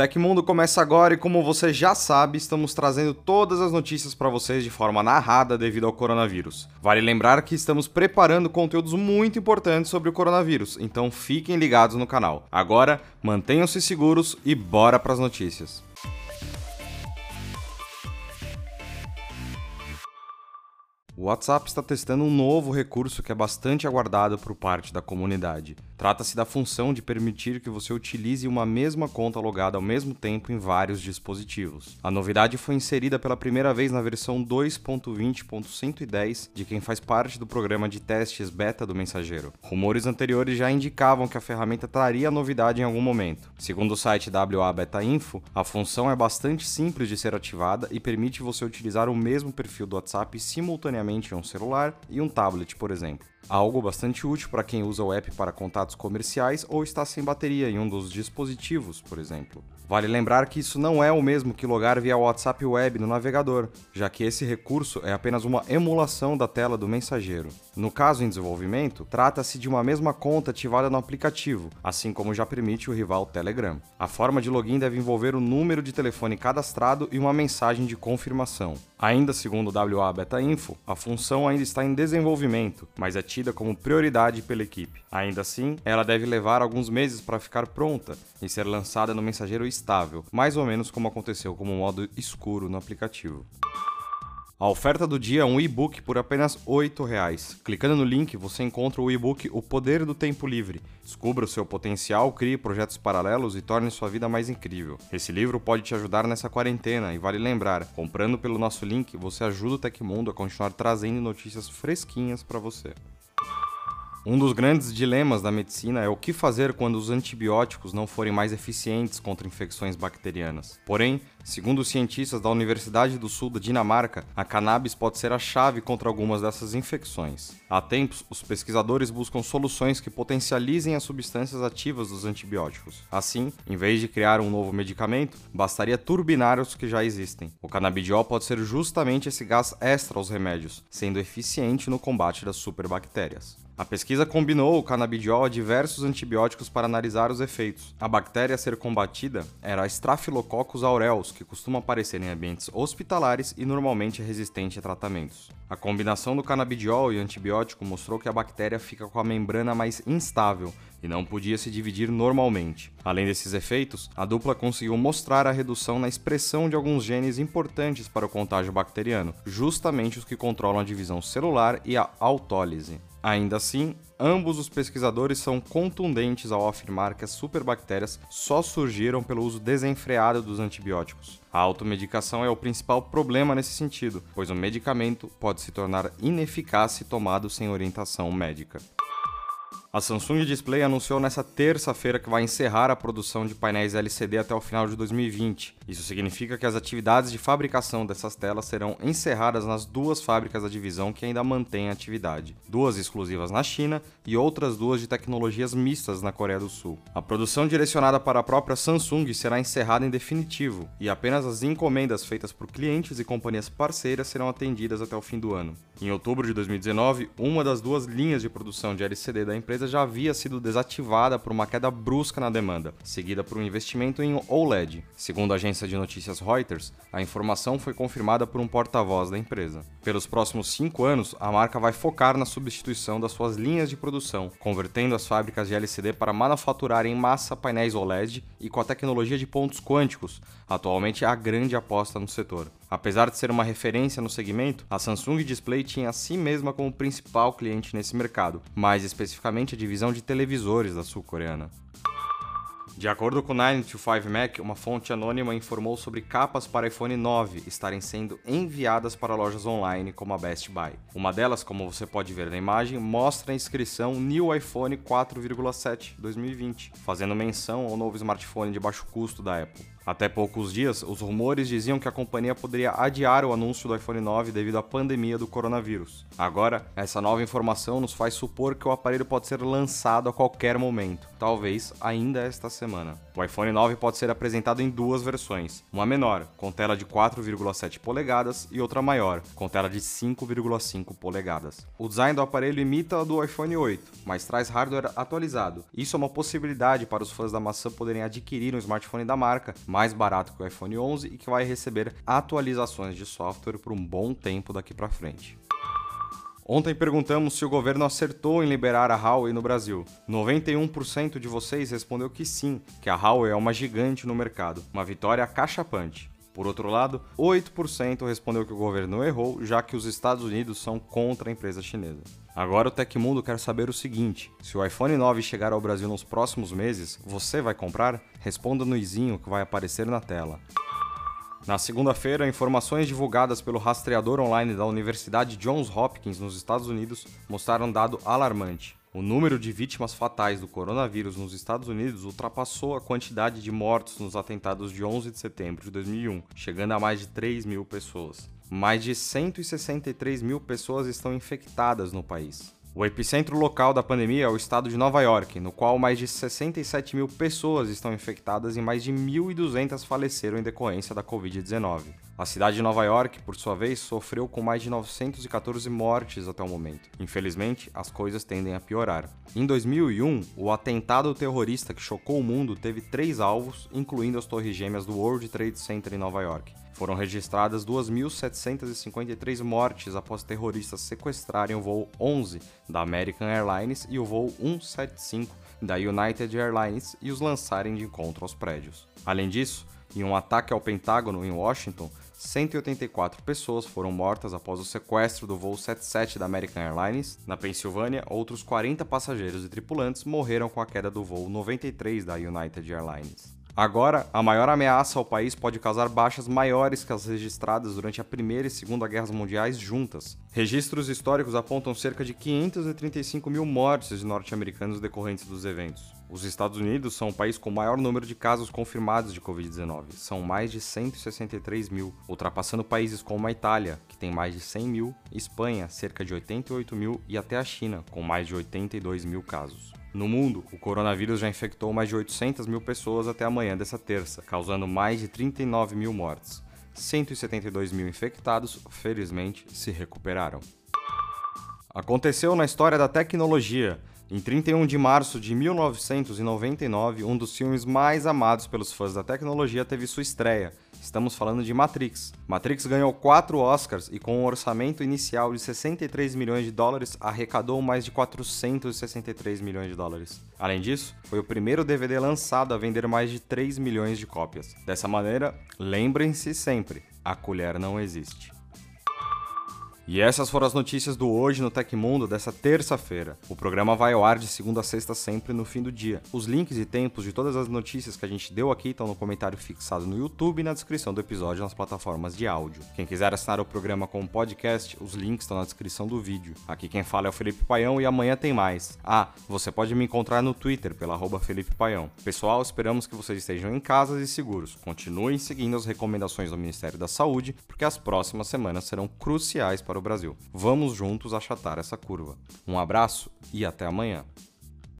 Tecmundo começa agora e como você já sabe, estamos trazendo todas as notícias para vocês de forma narrada devido ao coronavírus. Vale lembrar que estamos preparando conteúdos muito importantes sobre o coronavírus, então fiquem ligados no canal. Agora, mantenham-se seguros e bora para as notícias. O WhatsApp está testando um novo recurso que é bastante aguardado por parte da comunidade. Trata-se da função de permitir que você utilize uma mesma conta logada ao mesmo tempo em vários dispositivos. A novidade foi inserida pela primeira vez na versão 2.20.110 de quem faz parte do programa de testes beta do mensageiro. Rumores anteriores já indicavam que a ferramenta traria a novidade em algum momento. Segundo o site WA Beta Info, a função é bastante simples de ser ativada e permite você utilizar o mesmo perfil do WhatsApp simultaneamente um celular e um tablet, por exemplo algo bastante útil para quem usa o app para contatos comerciais ou está sem bateria em um dos dispositivos, por exemplo. Vale lembrar que isso não é o mesmo que logar via WhatsApp Web no navegador, já que esse recurso é apenas uma emulação da tela do mensageiro. No caso em desenvolvimento, trata-se de uma mesma conta ativada no aplicativo, assim como já permite o rival Telegram. A forma de login deve envolver o número de telefone cadastrado e uma mensagem de confirmação. Ainda segundo o WA Beta Info, a função ainda está em desenvolvimento, mas é tida como prioridade pela equipe. Ainda assim, ela deve levar alguns meses para ficar pronta e ser lançada no mensageiro estável, mais ou menos como aconteceu com o modo escuro no aplicativo. A oferta do dia é um e-book por apenas R$ 8,00. Clicando no link, você encontra o e-book O Poder do Tempo Livre. Descubra o seu potencial, crie projetos paralelos e torne sua vida mais incrível. Esse livro pode te ajudar nessa quarentena e vale lembrar, comprando pelo nosso link, você ajuda o Tecmundo a continuar trazendo notícias fresquinhas para você. Um dos grandes dilemas da medicina é o que fazer quando os antibióticos não forem mais eficientes contra infecções bacterianas. Porém, segundo cientistas da Universidade do Sul da Dinamarca, a cannabis pode ser a chave contra algumas dessas infecções. Há tempos, os pesquisadores buscam soluções que potencializem as substâncias ativas dos antibióticos. Assim, em vez de criar um novo medicamento, bastaria turbinar os que já existem. O canabidiol pode ser justamente esse gás extra aos remédios, sendo eficiente no combate das superbactérias. A pesquisa combinou o canabidiol a diversos antibióticos para analisar os efeitos. A bactéria a ser combatida era a Staphylococcus aureus, que costuma aparecer em ambientes hospitalares e normalmente é resistente a tratamentos. A combinação do canabidiol e antibiótico mostrou que a bactéria fica com a membrana mais instável e não podia se dividir normalmente. Além desses efeitos, a dupla conseguiu mostrar a redução na expressão de alguns genes importantes para o contágio bacteriano, justamente os que controlam a divisão celular e a autólise. Ainda assim, ambos os pesquisadores são contundentes ao afirmar que as superbactérias só surgiram pelo uso desenfreado dos antibióticos. A automedicação é o principal problema nesse sentido, pois o medicamento pode se tornar ineficaz se tomado sem orientação médica. A Samsung Display anunciou nesta terça-feira que vai encerrar a produção de painéis LCD até o final de 2020. Isso significa que as atividades de fabricação dessas telas serão encerradas nas duas fábricas da divisão que ainda mantêm atividade, duas exclusivas na China e outras duas de tecnologias mistas na Coreia do Sul. A produção direcionada para a própria Samsung será encerrada em definitivo e apenas as encomendas feitas por clientes e companhias parceiras serão atendidas até o fim do ano. Em outubro de 2019, uma das duas linhas de produção de LCD da empresa já havia sido desativada por uma queda brusca na demanda, seguida por um investimento em OLED. Segundo a agência de notícias Reuters, a informação foi confirmada por um porta-voz da empresa. Pelos próximos cinco anos, a marca vai focar na substituição das suas linhas de produção, convertendo as fábricas de LCD para manufaturar em massa painéis OLED e com a tecnologia de pontos quânticos, atualmente a grande aposta no setor. Apesar de ser uma referência no segmento, a Samsung Display tinha a si mesma como principal cliente nesse mercado, mais especificamente a divisão de televisores da sul-coreana. De acordo com o 925Mac, uma fonte anônima informou sobre capas para iPhone 9 estarem sendo enviadas para lojas online como a Best Buy. Uma delas, como você pode ver na imagem, mostra a inscrição New iPhone 4,7 2020, fazendo menção ao novo smartphone de baixo custo da Apple. Até poucos dias, os rumores diziam que a companhia poderia adiar o anúncio do iPhone 9 devido à pandemia do coronavírus. Agora, essa nova informação nos faz supor que o aparelho pode ser lançado a qualquer momento, talvez ainda esta semana. O iPhone 9 pode ser apresentado em duas versões, uma menor, com tela de 4,7 polegadas, e outra maior, com tela de 5,5 polegadas. O design do aparelho imita o do iPhone 8, mas traz hardware atualizado. Isso é uma possibilidade para os fãs da maçã poderem adquirir um smartphone da marca mais barato que o iPhone 11 e que vai receber atualizações de software por um bom tempo daqui para frente. Ontem perguntamos se o governo acertou em liberar a Huawei no Brasil. 91% de vocês respondeu que sim, que a Huawei é uma gigante no mercado, uma vitória cachapante. Por outro lado, 8% respondeu que o governo errou, já que os Estados Unidos são contra a empresa chinesa. Agora o Tecmundo quer saber o seguinte: se o iPhone 9 chegar ao Brasil nos próximos meses, você vai comprar? Responda no izinho que vai aparecer na tela. Na segunda-feira, informações divulgadas pelo rastreador online da Universidade Johns Hopkins nos Estados Unidos mostraram um dado alarmante. O número de vítimas fatais do coronavírus nos Estados Unidos ultrapassou a quantidade de mortos nos atentados de 11 de setembro de 2001, chegando a mais de 3 mil pessoas. Mais de 163 mil pessoas estão infectadas no país. O epicentro local da pandemia é o estado de Nova York, no qual mais de 67 mil pessoas estão infectadas e mais de 1.200 faleceram em decorrência da Covid-19. A cidade de Nova York, por sua vez, sofreu com mais de 914 mortes até o momento. Infelizmente, as coisas tendem a piorar. Em 2001, o atentado terrorista que chocou o mundo teve três alvos, incluindo as torres gêmeas do World Trade Center em Nova York. Foram registradas 2.753 mortes após terroristas sequestrarem o voo 11 da American Airlines e o voo 175 da United Airlines e os lançarem de encontro aos prédios. Além disso, em um ataque ao Pentágono em Washington, 184 pessoas foram mortas após o sequestro do voo 77 da American Airlines. Na Pensilvânia, outros 40 passageiros e tripulantes morreram com a queda do voo 93 da United Airlines. Agora, a maior ameaça ao país pode causar baixas maiores que as registradas durante a Primeira e Segunda Guerras Mundiais juntas. Registros históricos apontam cerca de 535 mil mortes de norte-americanos decorrentes dos eventos. Os Estados Unidos são o país com o maior número de casos confirmados de Covid-19, são mais de 163 mil, ultrapassando países como a Itália, que tem mais de 100 mil, Espanha, cerca de 88 mil, e até a China, com mais de 82 mil casos. No mundo, o coronavírus já infectou mais de 800 mil pessoas até amanhã dessa terça, causando mais de 39 mil mortes. 172 mil infectados, felizmente, se recuperaram. Aconteceu na história da tecnologia. Em 31 de março de 1999, um dos filmes mais amados pelos fãs da tecnologia teve sua estreia, Estamos falando de Matrix. Matrix ganhou quatro Oscars e, com um orçamento inicial de 63 milhões de dólares, arrecadou mais de 463 milhões de dólares. Além disso, foi o primeiro DVD lançado a vender mais de 3 milhões de cópias. Dessa maneira, lembrem-se sempre: a colher não existe. E essas foram as notícias do Hoje no Tecmundo dessa terça-feira. O programa vai ao ar de segunda a sexta sempre no fim do dia. Os links e tempos de todas as notícias que a gente deu aqui estão no comentário fixado no YouTube e na descrição do episódio nas plataformas de áudio. Quem quiser assinar o programa como podcast, os links estão na descrição do vídeo. Aqui quem fala é o Felipe Paião e amanhã tem mais. Ah, você pode me encontrar no Twitter pela arroba Felipe Paião. Pessoal, esperamos que vocês estejam em casa e seguros. Continuem seguindo as recomendações do Ministério da Saúde, porque as próximas semanas serão cruciais para o Brasil. Vamos juntos achatar essa curva. Um abraço e até amanhã.